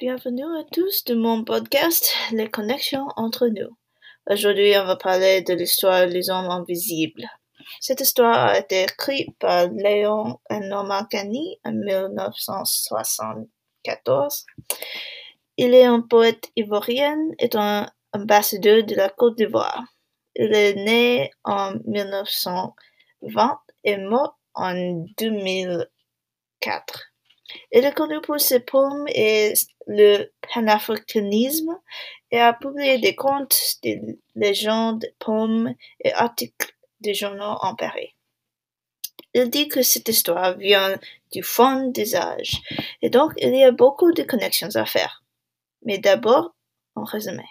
Bienvenue à tous de mon podcast Les connexions entre nous. Aujourd'hui, on va parler de l'histoire des hommes invisibles. Cette histoire a été écrite par Léon Normacani en 1974. Il est un poète ivoirien et un ambassadeur de la Côte d'Ivoire. Il est né en 1920 et mort en 2004. Il est connu pour ses poèmes et le panafricanisme et a publié des contes, des légendes, poèmes et articles de journaux en Paris. Il dit que cette histoire vient du fond des âges et donc il y a beaucoup de connexions à faire. Mais d'abord, en résumé.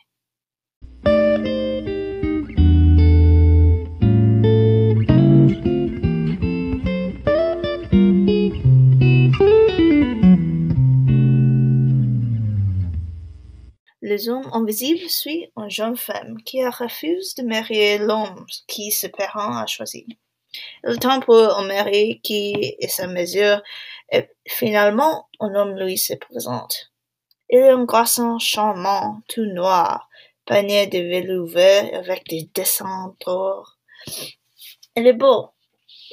Les hommes invisibles suit une jeune femme qui refuse de marier l'homme qui ses parents a choisi. Il tente pour un mari qui est sa mesure et finalement un homme lui se présente. Il est un garçon charmant, tout noir, peigné de velours vert avec des dessins d'or. Il est beau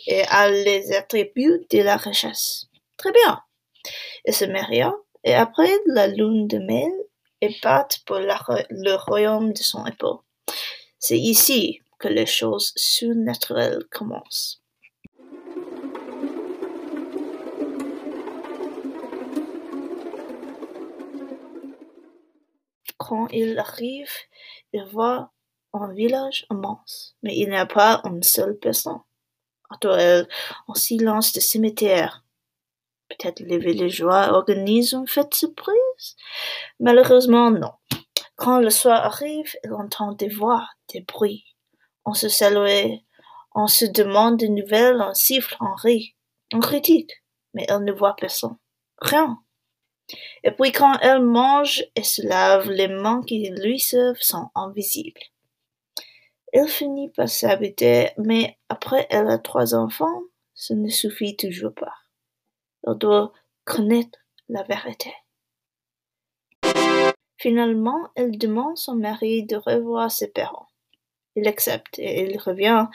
et a les attributs de la richesse. Très bien. Il se maria et après la lune de miel, partent pour le royaume de son époux. C'est ici que les choses surnaturelles commencent. Quand il arrive, il voit un village immense, mais il n'y a pas une seule personne. Autour elle, en silence de cimetière, Peut-être les villageois organisent une fête surprise Malheureusement, non. Quand le soir arrive, il entend des voix, des bruits. On se salue, on se demande des nouvelles, on siffle, on rit, on critique, mais elle ne voit personne. Rien. Et puis quand elle mange et se lave, les mains qui lui servent sont invisibles. Elle finit par s'habiter, mais après elle a trois enfants, ce ne suffit toujours pas. Elle doit connaître la vérité. Finalement, elle demande son mari de revoir ses parents. Il accepte et il revient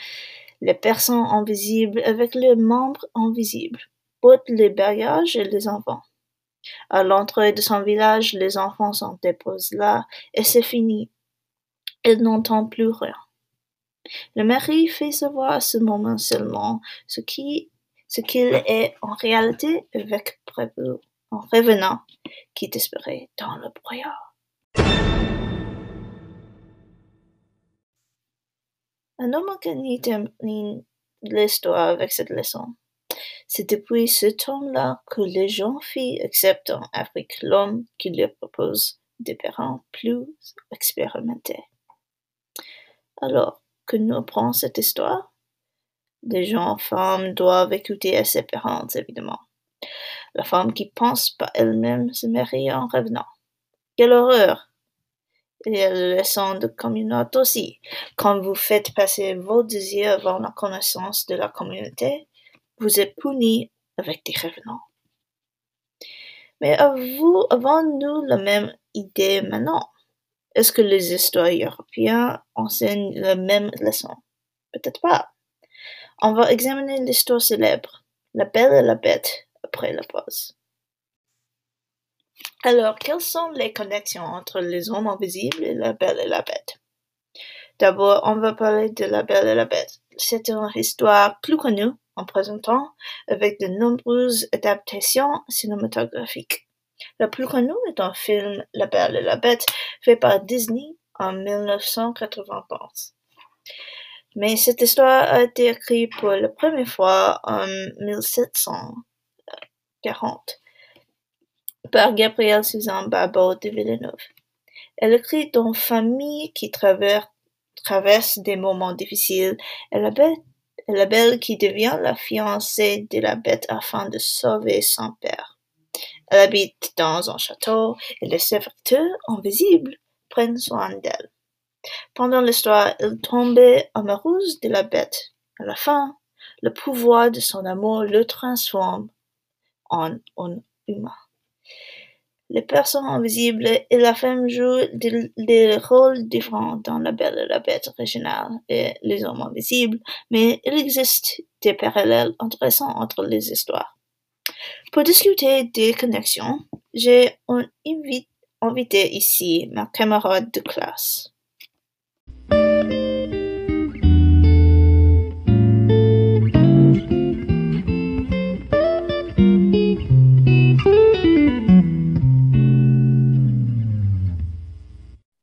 les personnes invisibles avec les membres invisibles, outre les bagages et les enfants. À l'entrée de son village, les enfants sont déposés là et c'est fini. Elle n'entend plus rien. Le mari fait savoir à ce moment seulement ce qui ce qu'il est en réalité avec prévu en revenant qui disparaît dans le brouillard. Un homme termine l'histoire avec cette leçon. C'est depuis ce temps-là que les jeunes filles acceptent en Afrique l'homme qui leur propose des parents plus expérimentés. Alors, que nous apprend cette histoire? Les gens femmes doivent écouter à ses parents, évidemment. La femme qui pense pas elle-même se marie en revenant. Quelle horreur! Il y a la leçon de communauté aussi. Quand vous faites passer vos désirs avant la connaissance de la communauté, vous êtes puni avec des revenants. Mais avons-nous la même idée maintenant? Est-ce que les historiens européens enseignent la même leçon? Peut-être pas. On va examiner l'histoire célèbre, La Belle et la Bête, après la pause. Alors, quelles sont les connexions entre les hommes invisibles et la Belle et la Bête? D'abord, on va parler de La Belle et la Bête. C'est une histoire plus connue en présentant avec de nombreuses adaptations cinématographiques. La plus connue est un film La Belle et la Bête fait par Disney en 1991. Mais cette histoire a été écrite pour la première fois en 1740 par Gabrielle Suzanne Barbeau de Villeneuve. Elle écrit d'une famille qui traverse, des moments difficiles et la, bête, la belle qui devient la fiancée de la bête afin de sauver son père. Elle habite dans un château et les serviteurs invisibles prennent soin d'elle. Pendant l'histoire, elle tombait amoureuse de la bête. À la fin, le pouvoir de son amour le transforme en un humain. Les personnes invisibles et la femme jouent des, rôles différents dans La Belle et la Bête originale et Les Hommes Invisibles, mais il existe des parallèles intéressants entre les histoires. Pour discuter des connexions, j'ai invité ici ma camarade de classe.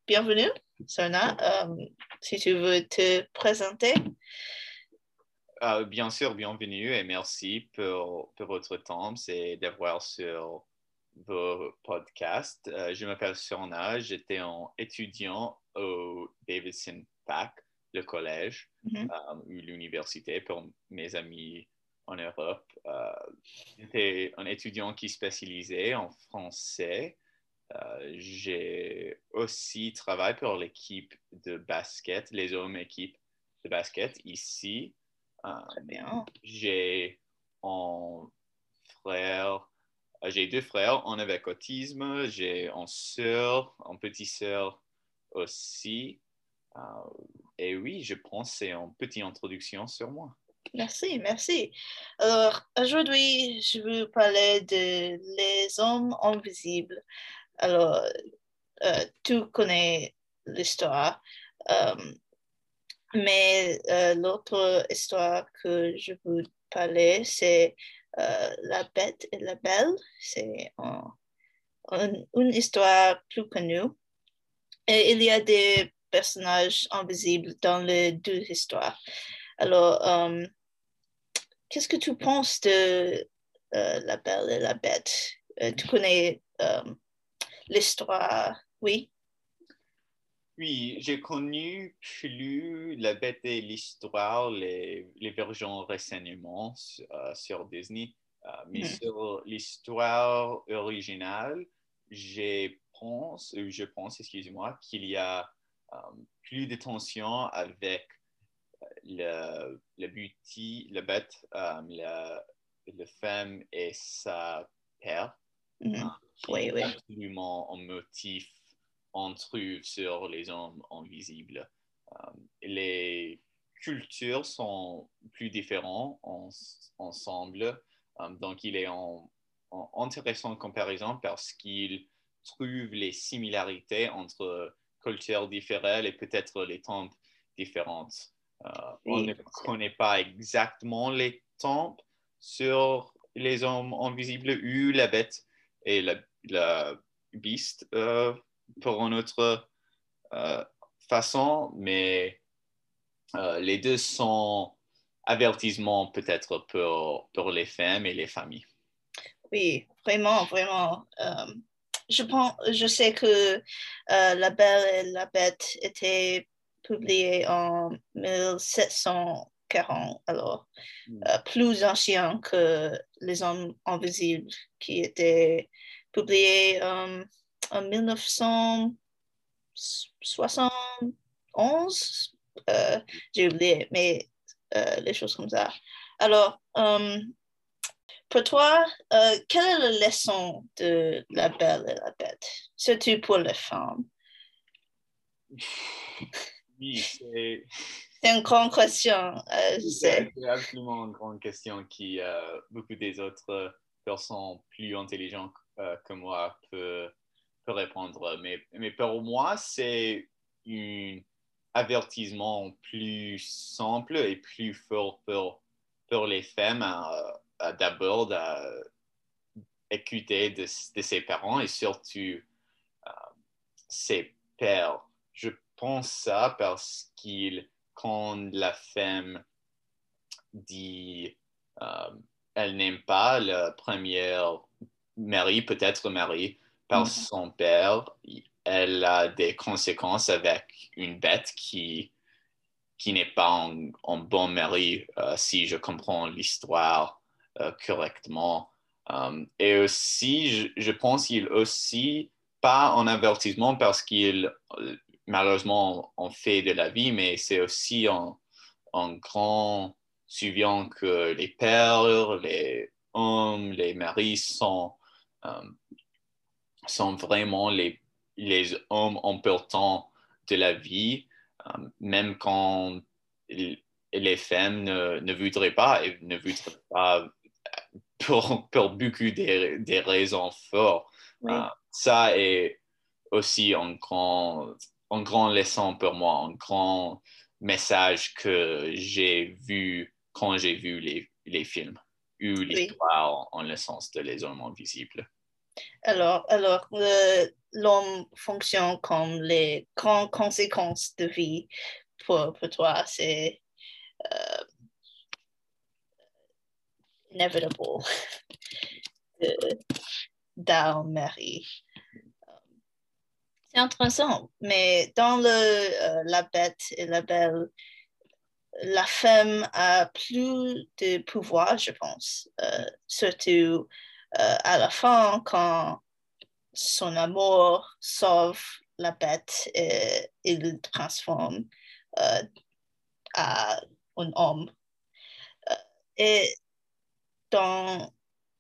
Bienvenue, Sona. Euh, si tu veux te présenter. Euh, bien sûr, bienvenue et merci pour, pour votre temps et d'avoir sur vos podcasts. Euh, je m'appelle Sona, j'étais un étudiant au Davidson PAC, le collège ou l'université pour mes amis en Europe. j'étais un étudiant qui spécialisait en français euh, j'ai aussi travaillé pour l'équipe de basket, les hommes équipe de basket ici. Euh. J'ai un frère, euh, j'ai deux frères, un avec autisme, j'ai un soeur, un petit soeur aussi. et oui, je pense que c'est une petite introduction sur moi. Merci, merci. Alors, aujourd'hui, je veux parler de les hommes invisibles. Alors, euh, tu connais l'histoire, euh, mais euh, l'autre histoire que je veux parler, c'est La bête et la belle. C'est une histoire plus connue. Et il y a des personnages invisibles dans les deux histoires. Alors, qu'est-ce que tu penses de La belle et la bête? tu connais l'histoire, oui. Oui, j'ai connu plus La Bête et l'histoire, les, les versions renseignements euh, sur Disney, euh, mais hmm. sur l'histoire originale, je pense, je pense, excusez-moi, qu'il y a euh, plus de tension avec le, le beauty, la bête, la, la femme et sa père. Hmm oui, oui. absolument un motif on trouve sur les hommes invisibles. Euh, les cultures sont plus différentes ensemble, euh, donc il est en, intéressant comparaison parce qu'il trouve les similarités entre cultures différentes et peut-être les tempes différentes. Euh, on ne connaît pas exactement les tempes sur les hommes invisibles ou la bête et la la Beast euh, pour une autre euh, façon, mais euh, les deux sont avertissements peut-être pour, pour les femmes et les familles. Oui, vraiment, vraiment. je, pense, je sais que La Belle et la Bête était publiée en 1740, alors hmm. plus ancien que Les Hommes Invisibles qui étaient publié euh, en 1971. Euh, j'ai oublié, mais euh, les choses comme ça. Alors, pour toi, quelle est la leçon de la belle et la bête, surtout pour les femmes? Oui, c'est... C'est une grande question, C'est absolument une grande question qui beaucoup des autres personnes plus intelligentes euh, que moi peut, répondre. Mais, mais pour moi, c'est un avertissement plus simple et plus fort pour, pour les femmes d'abord d'écouter de, de, ses parents et surtout euh, ses pères. Je pense ça parce qu'il, quand la femme dit euh, elle n'aime pas la première Marie peut-être Marie par mm-hmm. son père, elle a des conséquences avec une bête qui, qui n'est pas un, bon mari, euh, si je comprends l'histoire euh, correctement. Um, et aussi, je, pense qu'il aussi pas un avertissement parce qu'il, malheureusement, on fait de la vie, mais c'est aussi un, un grand souvenir que les pères, les hommes, les maris sont euh, sont vraiment les, les hommes importants de la vie, euh, même quand les femmes ne, ne, voudraient pas et ne voudraient pas pour, pour beaucoup des, des raisons fortes. Euh, ça est aussi un grand, un grand leçon pour moi, un grand message que j'ai vu quand j'ai vu les, les films ou l'histoire en le sens de les hommes invisibles. Alors, alors l'homme fonctionne comme les grandes conséquences de vie pour, pour toi. C'est euh, inevitable dans Marie. C'est intéressant, mais dans le, euh, La Bête et la Belle, la femme a plus de pouvoir, je pense, euh, surtout euh, à la fin quand son amour sauve la bête il transforme euh, un homme. et dans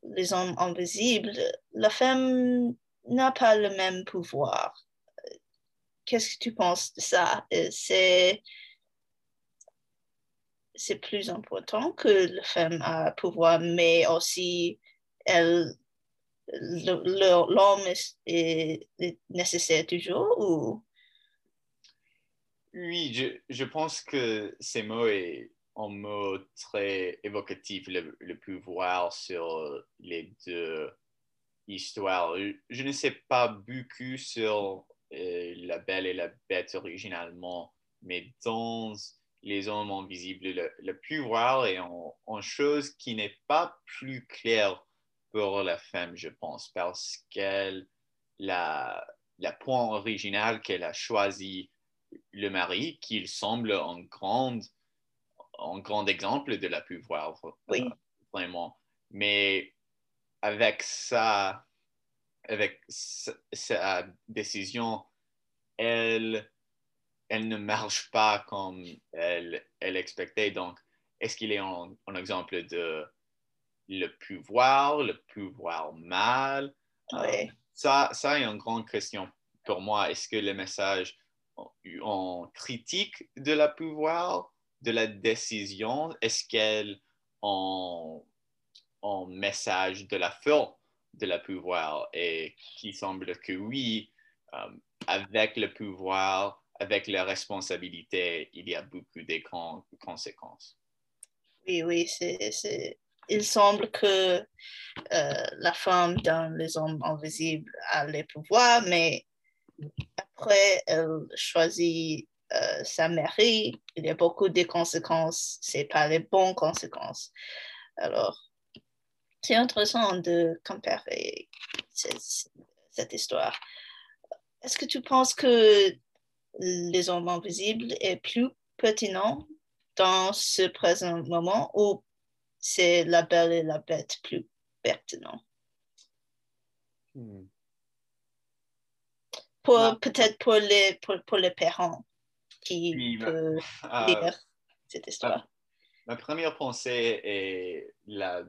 les hommes invisibles, la femme n'a pas le même pouvoir. Qu'est-ce que tu penses de ça? C'est c'est plus important que la femme a pouvoir, mais aussi l'homme est, nécessaire toujours ou? Oui, je, je, pense que ces mots est un mot très évocatif, le, le pouvoir sur les deux histoires. Je ne sais pas beaucoup sur euh, La Belle et la Bête originalement, mais dans les hommes invisibles. Le, le pouvoir est en, chose qui n'est pas plus claire pour la femme, je pense, parce qu'elle, la, la point original qu'elle a choisi le mari, qu'il semble un grand, un grand exemple de la pouvoir, oui. vraiment. Mais avec sa, avec sa décision, elle elle ne marche pas comme elle, elle expectait. Donc, est-ce qu'il est un, exemple de le pouvoir, le pouvoir mal? Euh, ça, ça est une grande question pour moi. Est-ce que le message en critique de la pouvoir, de la décision, est-ce qu'elle en, en message de la force de la pouvoir? Et qui semble que oui, euh, avec le pouvoir, avec la responsabilité, il y a beaucoup de grandes conséquences. Oui, oui, c'est, il semble que euh, la femme dans Les Hommes Invisibles a les pouvoirs, mais après, elle choisit euh, sa mairie. Il y a beaucoup de conséquences, c'est pas les bonnes conséquences. Alors, c'est intéressant de comparer cette, cette histoire. Est-ce que tu penses que les hommes invisibles est plus pertinent dans ce présent moment ou c'est la belle et la bête plus pertinent? Hmm. Pour, peut-être pour les, pour, les parents qui peuvent euh, lire cette histoire. Ma, première pensée est la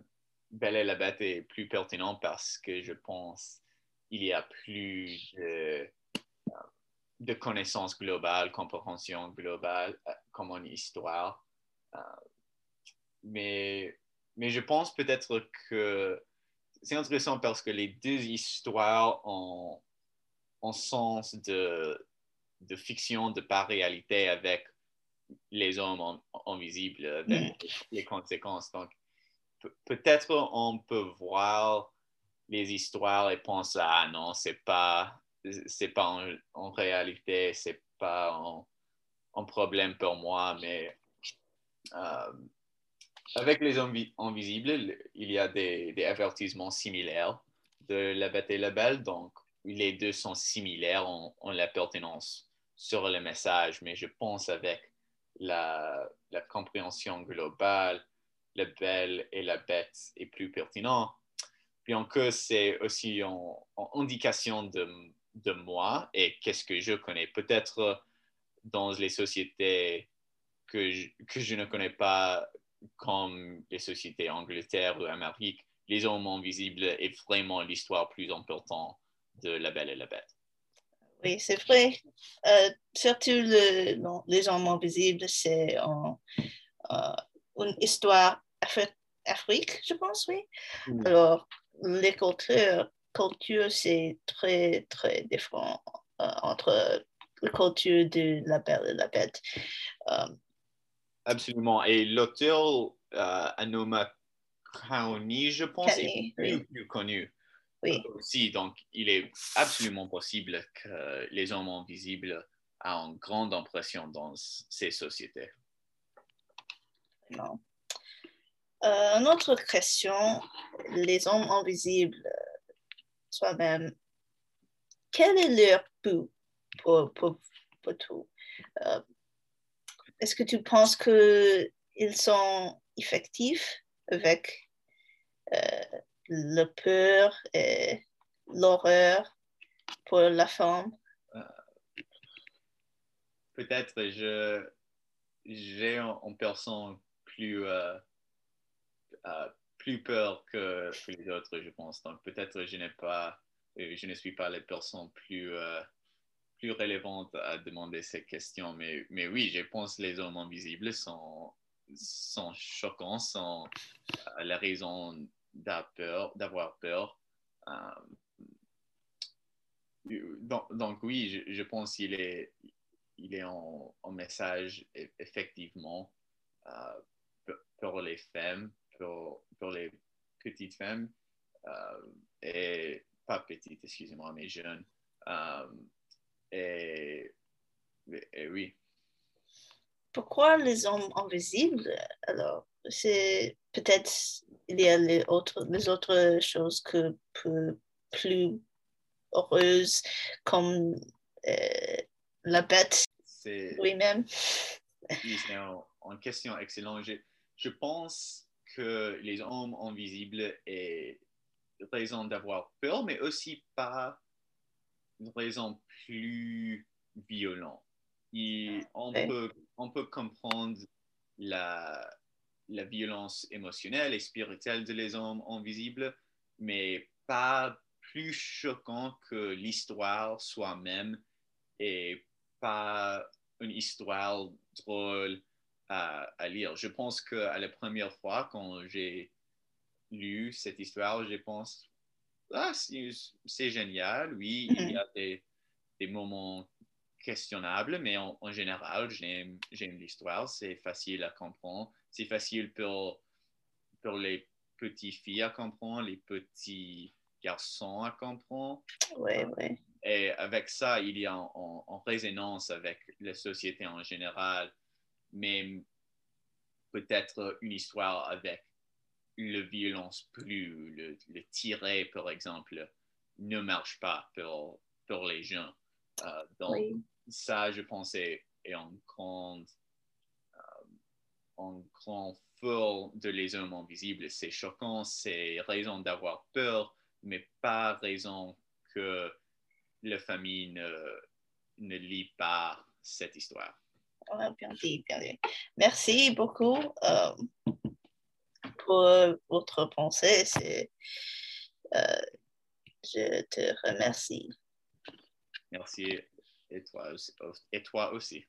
Belle et la Bête est plus pertinent parce que je pense il y a plus de de connaissances globales, compréhension globale euh, comme une histoire. Euh, mais, mais je pense peut-être que c'est intéressant parce que les deux histoires ont un sens de, de fiction, de pas réalité avec les hommes invisibles, avec mm. les conséquences. Donc, peut-être on peut voir les histoires et penser, ah non, c'est pas c'est pas en, réalité, c'est pas un, problème pour moi, mais euh, avec les invisibles, il y a des, avertissements similaires de la bête et la belle, donc les deux sont similaires en, la pertinence sur le message, mais je pense avec la, compréhension globale, la belle et la bête est plus pertinent. Bien que c'est aussi une indication de de moi et qu'est-ce que je connais. Peut-être dans les sociétés que que je ne connais pas, comme les sociétés Angleterre ou Amérique, les hommes invisibles est vraiment l'histoire plus importante de La Belle et la Bête. Oui, c'est vrai. Euh, surtout le, les hommes invisibles, c'est une histoire Afrique, je pense, oui. Mm. Alors, les cultures, cultures c'est très, très différent euh, entre la culture de La Belle et la Bête. Euh, Absolument. Et l'auteur euh, Anoma Kaoni, je pense, est plus, plus connu. Oui. aussi, donc il est absolument possible que les hommes invisibles aient une grande impression dans ces sociétés. Non. Euh, une autre question, les hommes invisibles, soi-même, quel est leur but pour, pour, pour tout? Euh, est-ce que tu penses qu'ils sont effectifs avec euh, le peur et l'horreur pour la femme? Peut-être je j'ai en, personne plus plus peur que, les autres, je pense. Donc peut-être je n'ai pas, euh, je ne suis pas la personne plus, euh, plus relevante à demander ces questions. Mais, mais oui, je pense que les hommes invisibles sont, sont choquants, sont la raison d'avoir peur. Euh, donc, oui, je, pense qu'il est, il est en, message effectivement pour les femmes pour, les petites femmes, euh, et pas petites, excusez-moi, mais jeunes. Euh, et, oui. Pourquoi les hommes invisibles Alors, c'est peut-être il y a les autres, les autres choses que plus, heureuses comme euh, la bête lui-même. c'est une question excellente. Je, je pense que les hommes invisibles aient raison d'avoir peur, mais aussi pas raison plus violente. on, peut, on peut comprendre la, la violence émotionnelle et spirituelle de les hommes invisibles, mais pas plus choquant que l'histoire soi-même et pas une histoire drôle à, lire. Je pense qu'à la première fois, quand j'ai lu cette histoire, je pense, ah, c'est génial, oui, il y a des, des moments questionnables, mais en, général, j'aime l'histoire, c'est facile à comprendre, c'est facile pour, pour les petites filles à comprendre, les petits garçons à comprendre. Oui, oui. Et avec ça, il y a en, en résonance avec la société en général mais peut-être une histoire avec le violence plus, le, le tirer, par exemple, ne marche pas pour, pour les gens. Euh, donc, ça, je pensais, est un grand, euh, grand fort de les hommes invisibles. C'est choquant, c'est raison d'avoir peur, mais pas raison que la famille ne, ne lit pas cette histoire dit. Merci beaucoup euh, votre pensée. Euh, je te remercie. Merci et toi aussi. Et toi aussi.